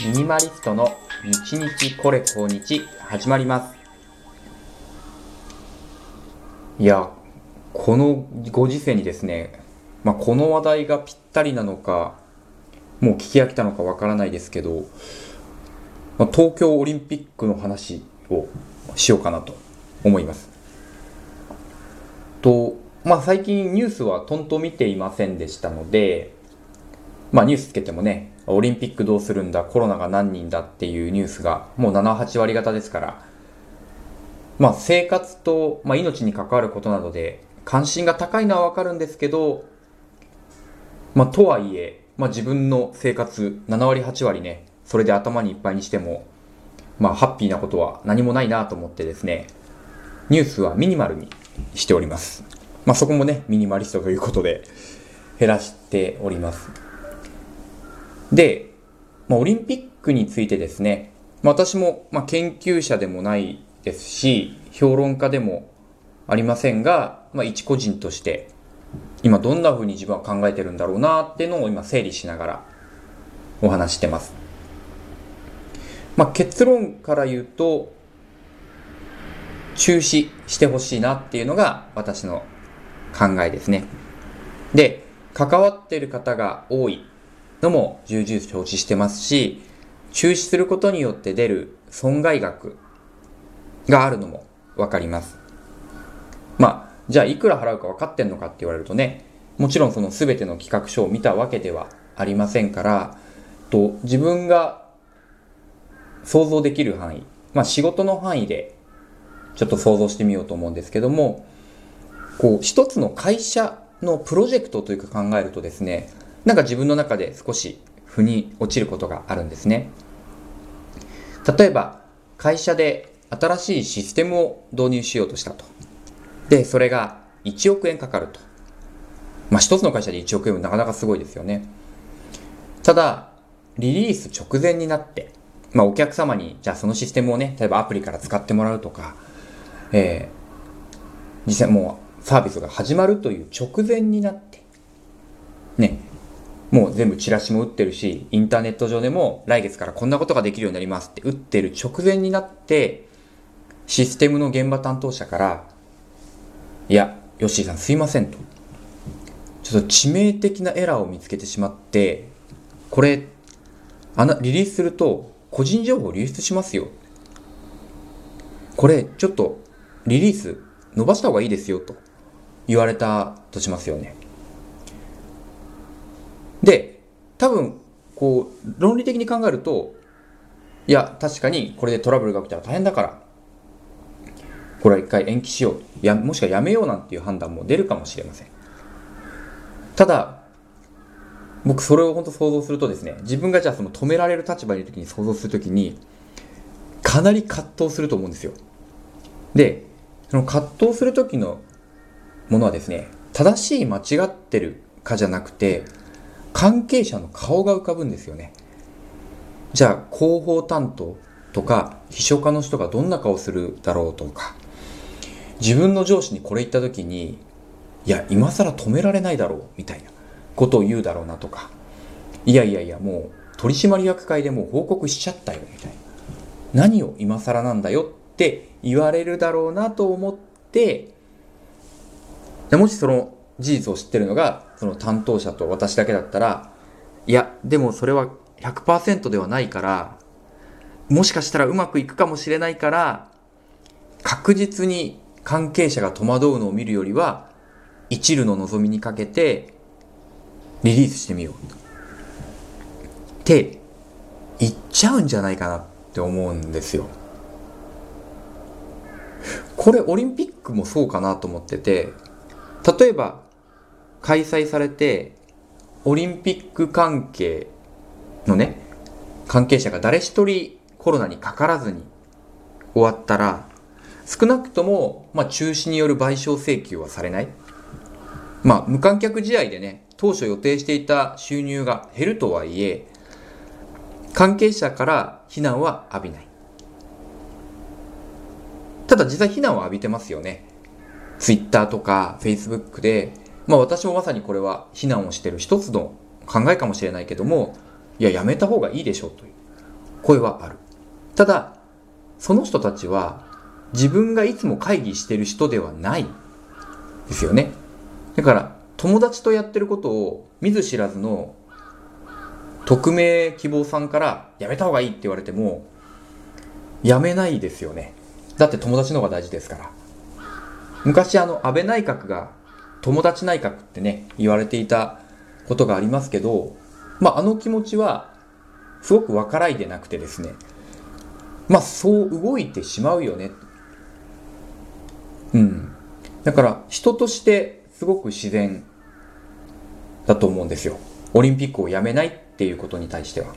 ミニマリストの日日これ今日始まります。いや、このご時世にですね、まあ、この話題がぴったりなのか、もう聞き飽きたのかわからないですけど、まあ、東京オリンピックの話をしようかなと思います。と、まあ、最近ニュースはとんと見ていませんでしたので、まあ、ニュースつけてもね、オリンピックどうするんだ、コロナが何人だっていうニュースがもう7、8割方ですから、まあ、生活と、まあ、命に関わることなどで関心が高いのはわかるんですけど、まあ、とはいえ、まあ、自分の生活7割、8割ね、それで頭にいっぱいにしても、まあ、ハッピーなことは何もないなと思ってですね、ニュースはミニマルにしております。まあ、そこもね、ミニマリストということで減らしております。で、まあ、オリンピックについてですね、まあ、私も、まあ、研究者でもないですし、評論家でもありませんが、まあ、一個人として、今どんな風に自分は考えてるんだろうなっていうのを今整理しながらお話してます。まあ、結論から言うと、中止してほしいなっていうのが私の考えですね。で、関わってる方が多いのも重々承知してますし、中止することによって出る損害額があるのもわかります。まあ、じゃあいくら払うか分かってんのかって言われるとね、もちろんその全ての企画書を見たわけではありませんから、と自分が想像できる範囲、まあ仕事の範囲でちょっと想像してみようと思うんですけども、こう一つの会社のプロジェクトというか考えるとですね、なんか自分の中で少し腑に落ちることがあるんですね。例えば、会社で新しいシステムを導入しようとしたと。で、それが1億円かかると。まあ、一つの会社で1億円はなかなかすごいですよね。ただ、リリース直前になって、まあ、お客様に、じゃあそのシステムをね、例えばアプリから使ってもらうとか、えー、実際もうサービスが始まるという直前になって、ね、もう全部チラシも打ってるし、インターネット上でも来月からこんなことができるようになりますって打ってる直前になって、システムの現場担当者から、いや、ヨッシーさんすいませんと。ちょっと致命的なエラーを見つけてしまって、これ、あな、リリースすると個人情報流出しますよ。これ、ちょっとリリース伸ばした方がいいですよと言われたとしますよね。で、多分、こう、論理的に考えると、いや、確かにこれでトラブルが起きたら大変だから、これは一回延期しよう。や、もしくはやめようなんていう判断も出るかもしれません。ただ、僕それを本当想像するとですね、自分がじゃあその止められる立場にいる時に想像するときに、かなり葛藤すると思うんですよ。で、その葛藤する時のものはですね、正しい間違ってるかじゃなくて、関係者の顔が浮かぶんですよね。じゃあ、広報担当とか、秘書課の人がどんな顔するだろうとか、自分の上司にこれ言った時に、いや、今更止められないだろう、みたいなことを言うだろうなとか、いやいやいや、もう取締役会でもう報告しちゃったよ、みたいな。何を今更なんだよって言われるだろうなと思って、もしその事実を知ってるのが、その担当者と私だけだったら、いや、でもそれは100%ではないから、もしかしたらうまくいくかもしれないから、確実に関係者が戸惑うのを見るよりは、一縷の望みにかけて、リリースしてみよう。って言っちゃうんじゃないかなって思うんですよ。これオリンピックもそうかなと思ってて、例えば開催されて、オリンピック関係のね、関係者が誰一人コロナにかからずに終わったら、少なくとも、まあ、中止による賠償請求はされない。まあ、無観客試合でね、当初予定していた収入が減るとはいえ、関係者から非難は浴びない。ただ実際非難は浴びてますよね。ツイッターとかフェイスブックで、まあ私もまさにこれは非難をしてる一つの考えかもしれないけども、いや、やめた方がいいでしょうという。声はある。ただ、その人たちは自分がいつも会議してる人ではないですよね。だから友達とやってることを見ず知らずの匿名希望さんからやめた方がいいって言われてもやめないですよね。だって友達の方が大事ですから。昔あの安倍内閣が友達内閣ってね言われていたことがありますけど、まああの気持ちはすごくわからいでなくてですねまあそう動いてしまうよね。うん。だから人としてすごく自然だと思うんですよ。オリンピックをやめないっていうことに対しては。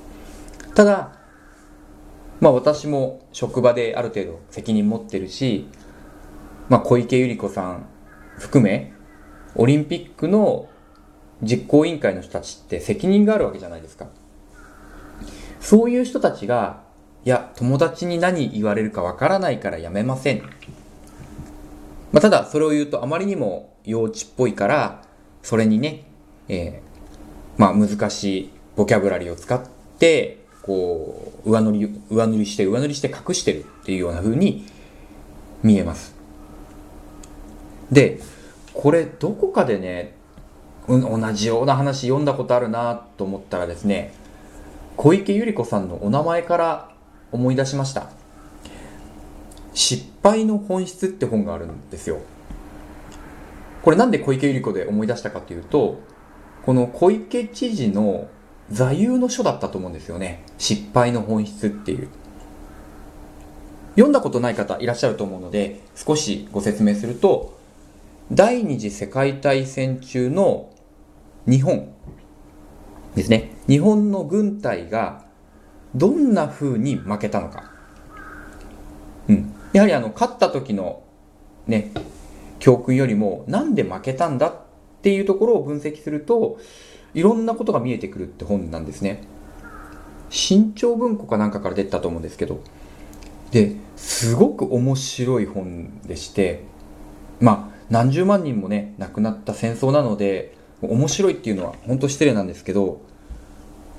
ただ、まあ私も職場である程度責任持ってるし、まあ小池百合子さん含め、オリンピックの実行委員会の人たちって責任があるわけじゃないですか。そういう人たちがいや、友達に何言われるかわからないからやめません。まあ、ただ、それを言うとあまりにも幼稚っぽいから、それにね、えー、まあ、難しいボキャブラリーを使って、こう、上塗り、上塗りして、上塗りして隠してるっていうような風に見えます。で、これ、どこかでね、同じような話読んだことあるなと思ったらですね、小池百合子さんのお名前から思い出しました。失敗の本質って本があるんですよ。これなんで小池百合子で思い出したかというとこの小池知事の座右の書だったと思うんですよね。失敗の本質っていう。読んだことない方いらっしゃると思うので少しご説明すると第二次世界大戦中の日本ですね日本の軍隊がどんな風に負けたのか。うん。やはりあの、勝った時のね、教訓よりも、なんで負けたんだっていうところを分析すると、いろんなことが見えてくるって本なんですね。新潮文庫かなんかから出たと思うんですけど。で、すごく面白い本でして、まあ、何十万人もね、亡くなった戦争なので、面白いっていうのは本当失礼なんですけど、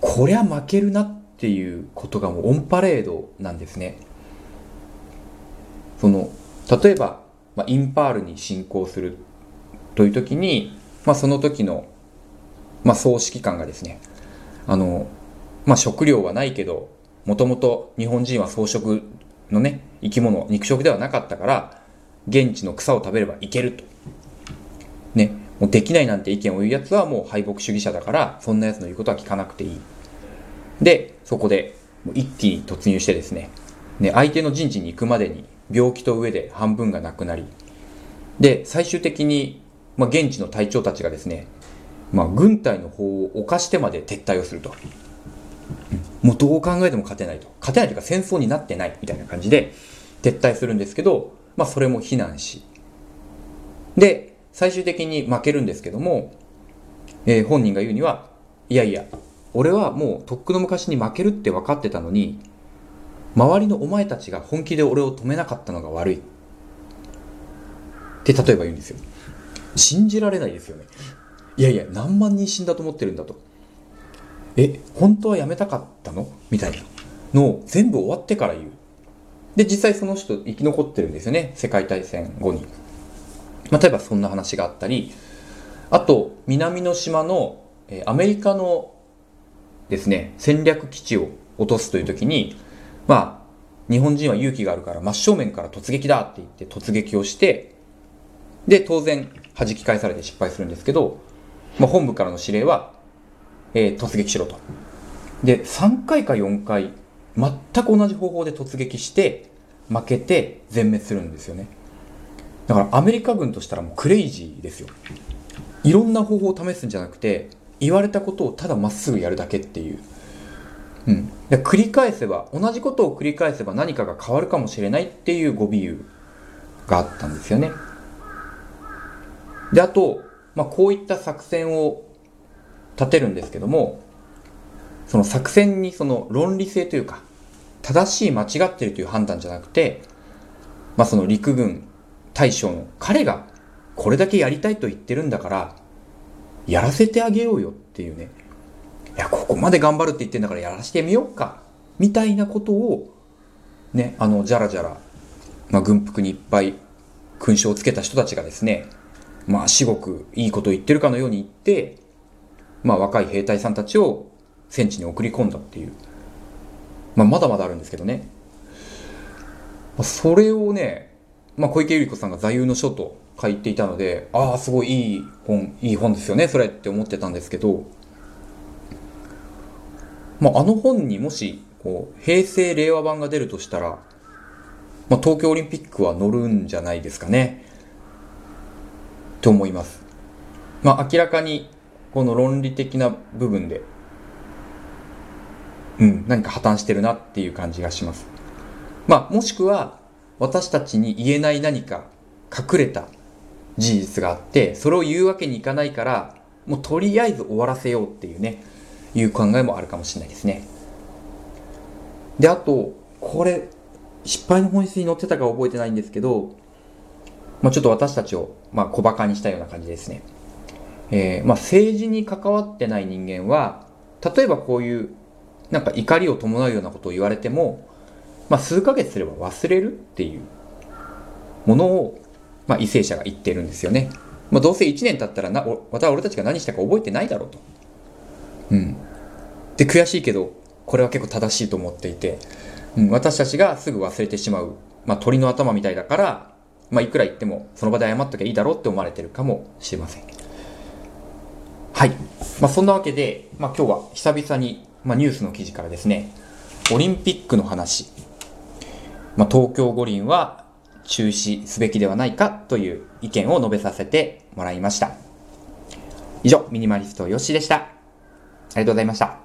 こりゃ負けるなっていうことがもうオンパレードなんですね。その例えば、まあ、インパールに侵攻するという時に、まあ、その時の、まあ、総指揮官がですねあの、まあ、食料はないけどもともと日本人は草食のね生き物肉食ではなかったから現地の草を食べればいけると。ね、もうできないなんて意見を言うやつはもう敗北主義者だからそんなやつの言うことは聞かなくていい。で、そこで一気に突入してですね、ね、相手の陣地に行くまでに病気と上で半分がなくなり、で、最終的に、まあ、現地の隊長たちがですね、まあ、軍隊の方を犯してまで撤退をすると。もうどう考えても勝てないと。勝てないというか戦争になってないみたいな感じで撤退するんですけど、まあそれも非難し。で、最終的に負けるんですけども、えー、本人が言うには、いやいや、俺はもうとっくの昔に負けるって分かってたのに周りのお前たちが本気で俺を止めなかったのが悪い。って例えば言うんですよ。信じられないですよね。いやいや何万人死んだと思ってるんだと。え本当はやめたかったの？みたいなのを全部終わってから言う。で実際その人生き残ってるんですよね。世界大戦後に、まあ、例えばそんな話があったり。あと南の島の、えアメリカのですね、戦略基地を落とすという時に、まあ、日本人は勇気があるから真正面から突撃だって言って突撃をして、で、当然弾き返されて失敗するんですけど、まあ、本部からの指令は、えー、突撃しろと。で、3回か4回、全く同じ方法で突撃して、負けて全滅するんですよね。だからアメリカ軍としたらもうクレイジーですよ。いろんな方法を試すんじゃなくて、言われたことをただまっすぐやるだけっていう。うん。繰り返せば、同じことを繰り返せば何かが変わるかもしれないっていう語尾由があったんですよね。で、あと、まあ、こういった作戦を立てるんですけども、その作戦にその論理性というか、正しい間違ってるという判断じゃなくて、まあ、その陸軍大将の彼がこれだけやりたいと言ってるんだから、やらせてあげようよっていうね。いや、ここまで頑張るって言ってんだからやらせてみようかみたいなことを、ね、あの、じゃらじゃら、まあ、軍服にいっぱい勲章をつけた人たちがですね、まあ、至極いいことを言ってるかのように言って、まあ、若い兵隊さんたちを戦地に送り込んだっていう。まあ、まだまだあるんですけどね。それをね、まあ、小池百合子さんが座右の書と書いていたので、ああ、すごいいい本、いい本ですよね、それって思ってたんですけど、まあ、あの本にもし、こう、平成令和版が出るとしたら、まあ、東京オリンピックは乗るんじゃないですかね。と思います。まあ、明らかに、この論理的な部分で、うん、何か破綻してるなっていう感じがします。まあ、もしくは、私たちに言えない何か隠れた事実があって、それを言うわけにいかないから、もうとりあえず終わらせようっていうね、いう考えもあるかもしれないですね。で、あと、これ、失敗の本質に載ってたか覚えてないんですけど、まあ、ちょっと私たちを、まあ、小馬鹿にしたような感じですね。えー、まあ、政治に関わってない人間は、例えばこういう、なんか怒りを伴うようなことを言われても、まあ、数ヶ月すれば忘れるっていうものを、まあ、為政者が言ってるんですよね。まあ、どうせ1年経ったらな、また俺たちが何したか覚えてないだろうと。うん。で、悔しいけど、これは結構正しいと思っていて、うん、私たちがすぐ忘れてしまう、まあ、鳥の頭みたいだから、まあ、いくら言ってもその場で謝っときゃいいだろうって思われてるかもしれません。はい。まあ、そんなわけで、まあ、今日は久々に、まあ、ニュースの記事からですね、オリンピックの話、まあ、東京五輪は中止すべきではないかという意見を述べさせてもらいました。以上、ミニマリストよしでした。ありがとうございました。